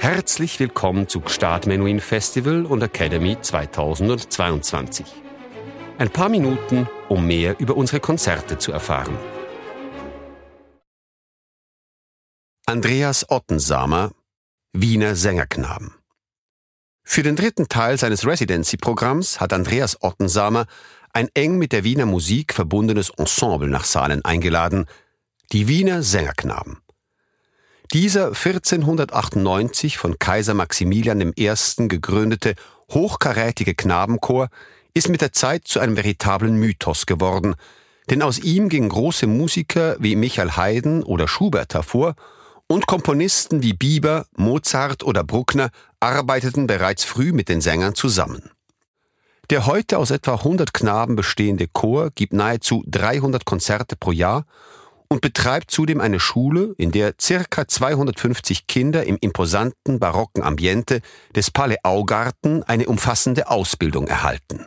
Herzlich willkommen zu Gstaad Menuhin Festival und Academy 2022. Ein paar Minuten, um mehr über unsere Konzerte zu erfahren. Andreas Ottensamer, Wiener Sängerknaben. Für den dritten Teil seines Residency-Programms hat Andreas Ottensamer ein eng mit der Wiener Musik verbundenes Ensemble nach Saalen eingeladen, die Wiener Sängerknaben. Dieser 1498 von Kaiser Maximilian I. gegründete hochkarätige Knabenchor ist mit der Zeit zu einem veritablen Mythos geworden, denn aus ihm gingen große Musiker wie Michael Haydn oder Schubert hervor und Komponisten wie Bieber, Mozart oder Bruckner arbeiteten bereits früh mit den Sängern zusammen. Der heute aus etwa 100 Knaben bestehende Chor gibt nahezu 300 Konzerte pro Jahr und betreibt zudem eine Schule, in der circa 250 Kinder im imposanten barocken Ambiente des Palais Augarten eine umfassende Ausbildung erhalten.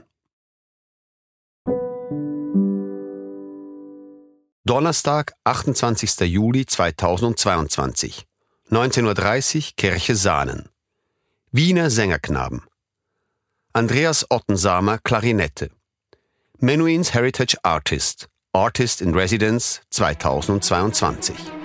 Donnerstag, 28. Juli 2022, 19.30 Uhr, Kirche Sahnen. Wiener Sängerknaben. Andreas Ottensamer, Klarinette. Menuhins Heritage Artist. Artist in Residence 2022.